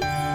う